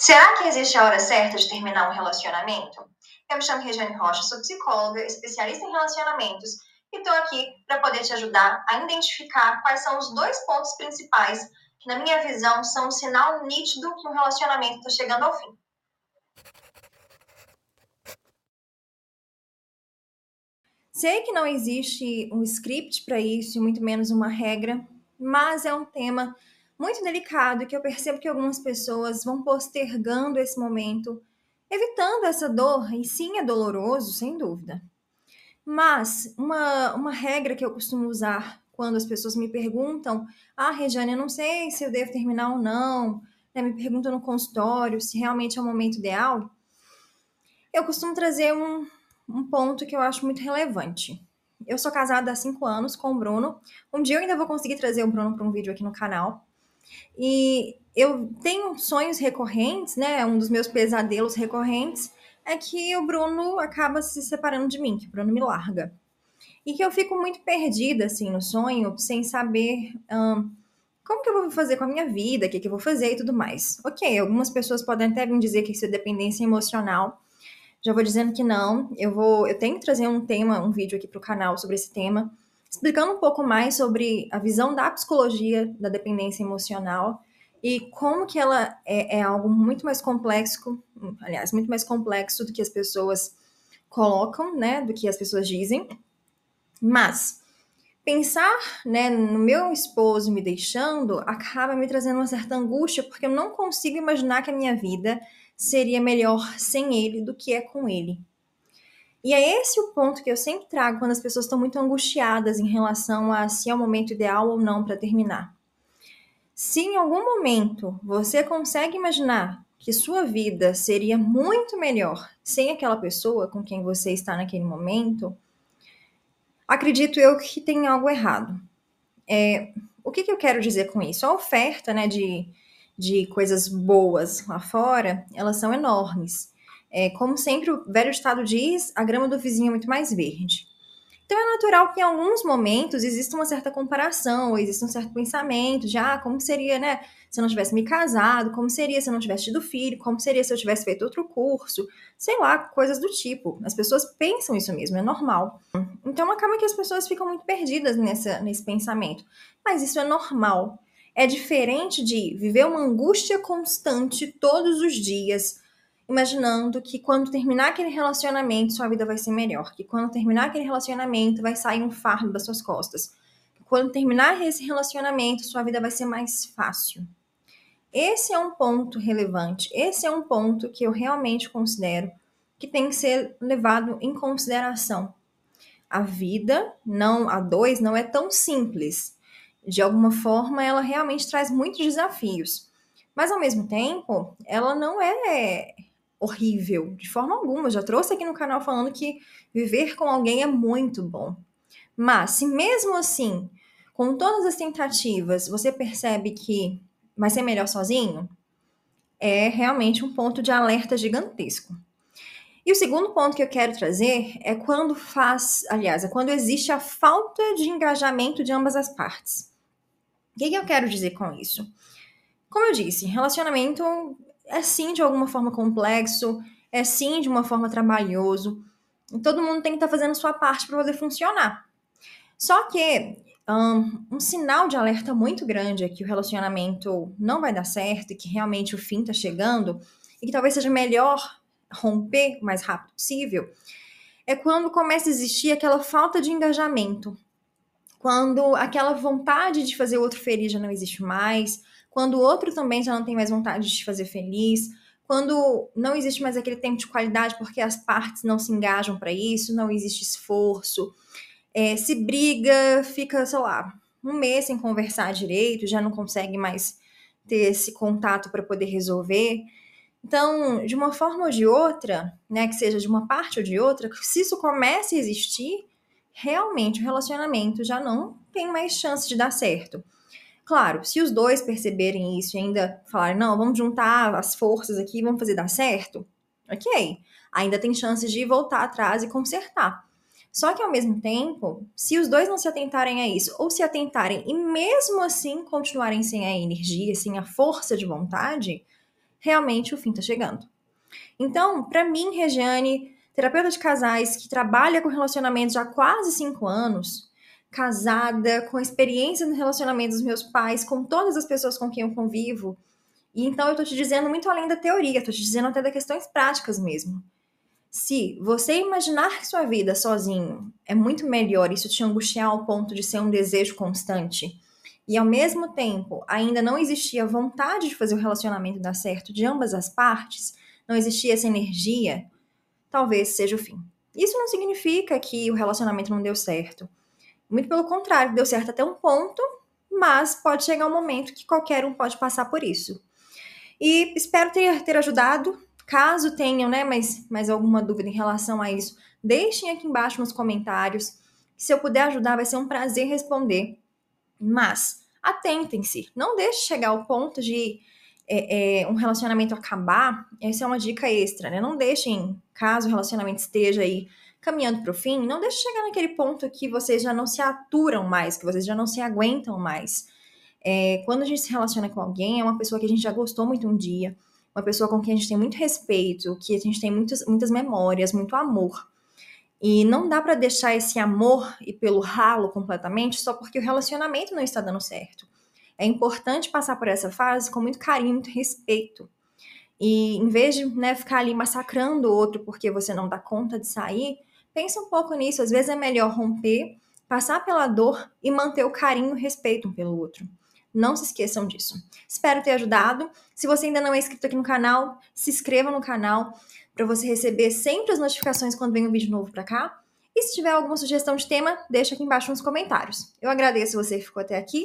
Será que existe a hora certa de terminar um relacionamento? Eu me chamo Regiane Rocha, sou psicóloga, especialista em relacionamentos e estou aqui para poder te ajudar a identificar quais são os dois pontos principais que, na minha visão, são um sinal nítido que um relacionamento está chegando ao fim. Sei que não existe um script para isso, muito menos uma regra, mas é um tema muito delicado que eu percebo que algumas pessoas vão postergando esse momento, evitando essa dor, e sim é doloroso, sem dúvida. Mas uma, uma regra que eu costumo usar quando as pessoas me perguntam: Ah, Regiane, eu não sei se eu devo terminar ou não, né, me perguntam no consultório se realmente é o momento ideal. Eu costumo trazer um, um ponto que eu acho muito relevante. Eu sou casada há cinco anos com o Bruno. Um dia eu ainda vou conseguir trazer o Bruno para um vídeo aqui no canal. E eu tenho sonhos recorrentes, né? Um dos meus pesadelos recorrentes é que o Bruno acaba se separando de mim, que o Bruno me larga. E que eu fico muito perdida, assim, no sonho, sem saber hum, como que eu vou fazer com a minha vida, o que, que eu vou fazer e tudo mais. Ok, algumas pessoas podem até vir dizer que isso é dependência emocional, já vou dizendo que não. Eu vou, eu tenho que trazer um tema, um vídeo aqui para o canal sobre esse tema, explicando um pouco mais sobre a visão da psicologia da dependência emocional e como que ela é, é algo muito mais complexo, aliás, muito mais complexo do que as pessoas colocam, né, do que as pessoas dizem. Mas pensar, né, no meu esposo me deixando acaba me trazendo uma certa angústia, porque eu não consigo imaginar que a minha vida seria melhor sem ele do que é com ele. E é esse o ponto que eu sempre trago quando as pessoas estão muito angustiadas em relação a se é o momento ideal ou não para terminar. Se em algum momento você consegue imaginar que sua vida seria muito melhor sem aquela pessoa com quem você está naquele momento, acredito eu que tem algo errado. É, o que, que eu quero dizer com isso? A oferta né, de de coisas boas lá fora, elas são enormes. É, como sempre o velho estado diz, a grama do vizinho é muito mais verde. Então é natural que em alguns momentos exista uma certa comparação, ou exista um certo pensamento de ah, como seria, né, se eu não tivesse me casado, como seria se eu não tivesse tido filho, como seria se eu tivesse feito outro curso, sei lá, coisas do tipo. As pessoas pensam isso mesmo, é normal. Então acaba que as pessoas ficam muito perdidas nessa, nesse pensamento. Mas isso é normal é diferente de viver uma angústia constante todos os dias, imaginando que quando terminar aquele relacionamento, sua vida vai ser melhor, que quando terminar aquele relacionamento, vai sair um fardo das suas costas. Que quando terminar esse relacionamento, sua vida vai ser mais fácil. Esse é um ponto relevante, esse é um ponto que eu realmente considero que tem que ser levado em consideração. A vida, não a dois, não é tão simples de alguma forma, ela realmente traz muitos desafios. Mas, ao mesmo tempo, ela não é horrível, de forma alguma. Eu já trouxe aqui no canal falando que viver com alguém é muito bom. Mas, se mesmo assim, com todas as tentativas, você percebe que vai ser melhor sozinho, é realmente um ponto de alerta gigantesco. E o segundo ponto que eu quero trazer é quando faz, aliás, é quando existe a falta de engajamento de ambas as partes. O que, que eu quero dizer com isso? Como eu disse, relacionamento é sim de alguma forma complexo, é sim de uma forma trabalhoso. Todo mundo tem que estar tá fazendo sua parte para poder funcionar. Só que um, um, sinal de alerta muito grande é que o relacionamento não vai dar certo e que realmente o fim está chegando e que talvez seja melhor romper o mais rápido possível, é quando começa a existir aquela falta de engajamento quando aquela vontade de fazer o outro feliz já não existe mais, quando o outro também já não tem mais vontade de te fazer feliz, quando não existe mais aquele tempo de qualidade porque as partes não se engajam para isso, não existe esforço, é, se briga, fica, sei lá, um mês sem conversar direito, já não consegue mais ter esse contato para poder resolver. Então, de uma forma ou de outra, né, que seja de uma parte ou de outra, se isso começa a existir, realmente o relacionamento já não tem mais chance de dar certo. Claro, se os dois perceberem isso e ainda falarem, não, vamos juntar as forças aqui vamos fazer dar certo, ok. Ainda tem chances de voltar atrás e consertar. Só que ao mesmo tempo, se os dois não se atentarem a isso, ou se atentarem e mesmo assim continuarem sem a energia, sem a força de vontade, realmente o fim está chegando. Então, para mim, Regiane, terapeuta de casais que trabalha com relacionamentos há quase cinco anos, casada, com experiência no relacionamento dos meus pais, com todas as pessoas com quem eu convivo. E então eu tô te dizendo muito além da teoria, tô te dizendo até das questões práticas mesmo. Se você imaginar que sua vida sozinho é muito melhor, isso te angustiar ao ponto de ser um desejo constante, e ao mesmo tempo ainda não existia vontade de fazer o relacionamento dar certo de ambas as partes, não existia essa energia, talvez seja o fim. Isso não significa que o relacionamento não deu certo. Muito pelo contrário, deu certo até um ponto, mas pode chegar um momento que qualquer um pode passar por isso. E espero ter, ter ajudado. Caso tenham né, mais, mais alguma dúvida em relação a isso, deixem aqui embaixo nos comentários. Se eu puder ajudar, vai ser um prazer responder. Mas atentem-se, não deixe chegar ao ponto de é, é, um relacionamento acabar. Essa é uma dica extra, né? Não deixem, caso o relacionamento esteja aí caminhando para o fim, não deixe chegar naquele ponto que vocês já não se aturam mais, que vocês já não se aguentam mais. É, quando a gente se relaciona com alguém, é uma pessoa que a gente já gostou muito um dia, uma pessoa com quem a gente tem muito respeito, que a gente tem muitas, muitas memórias, muito amor. E não dá para deixar esse amor ir pelo ralo completamente só porque o relacionamento não está dando certo. É importante passar por essa fase com muito carinho, muito respeito. E em vez de né, ficar ali massacrando o outro porque você não dá conta de sair, Pensa um pouco nisso, às vezes é melhor romper, passar pela dor e manter o carinho e o respeito um pelo outro. Não se esqueçam disso. Espero ter ajudado. Se você ainda não é inscrito aqui no canal, se inscreva no canal para você receber sempre as notificações quando vem um vídeo novo para cá. E se tiver alguma sugestão de tema, deixa aqui embaixo nos comentários. Eu agradeço você que ficou até aqui